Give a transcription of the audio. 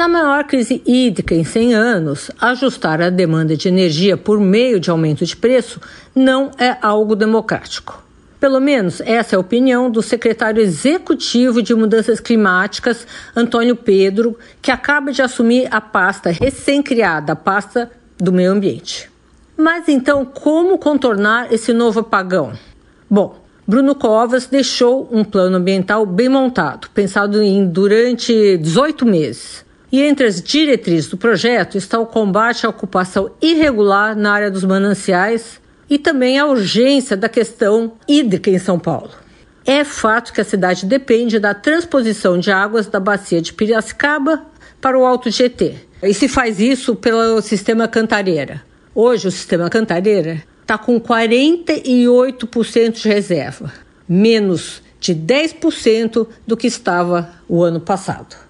Na maior crise hídrica em 100 anos, ajustar a demanda de energia por meio de aumento de preço não é algo democrático. Pelo menos essa é a opinião do secretário executivo de Mudanças Climáticas, Antônio Pedro, que acaba de assumir a pasta recém-criada, a pasta do meio ambiente. Mas então, como contornar esse novo apagão? Bom, Bruno Covas deixou um plano ambiental bem montado, pensado em durante 18 meses. E entre as diretrizes do projeto está o combate à ocupação irregular na área dos mananciais e também a urgência da questão hídrica em São Paulo. É fato que a cidade depende da transposição de águas da bacia de Piracicaba para o Alto GT. E se faz isso pelo sistema Cantareira. Hoje o sistema Cantareira está com 48% de reserva, menos de 10% do que estava o ano passado.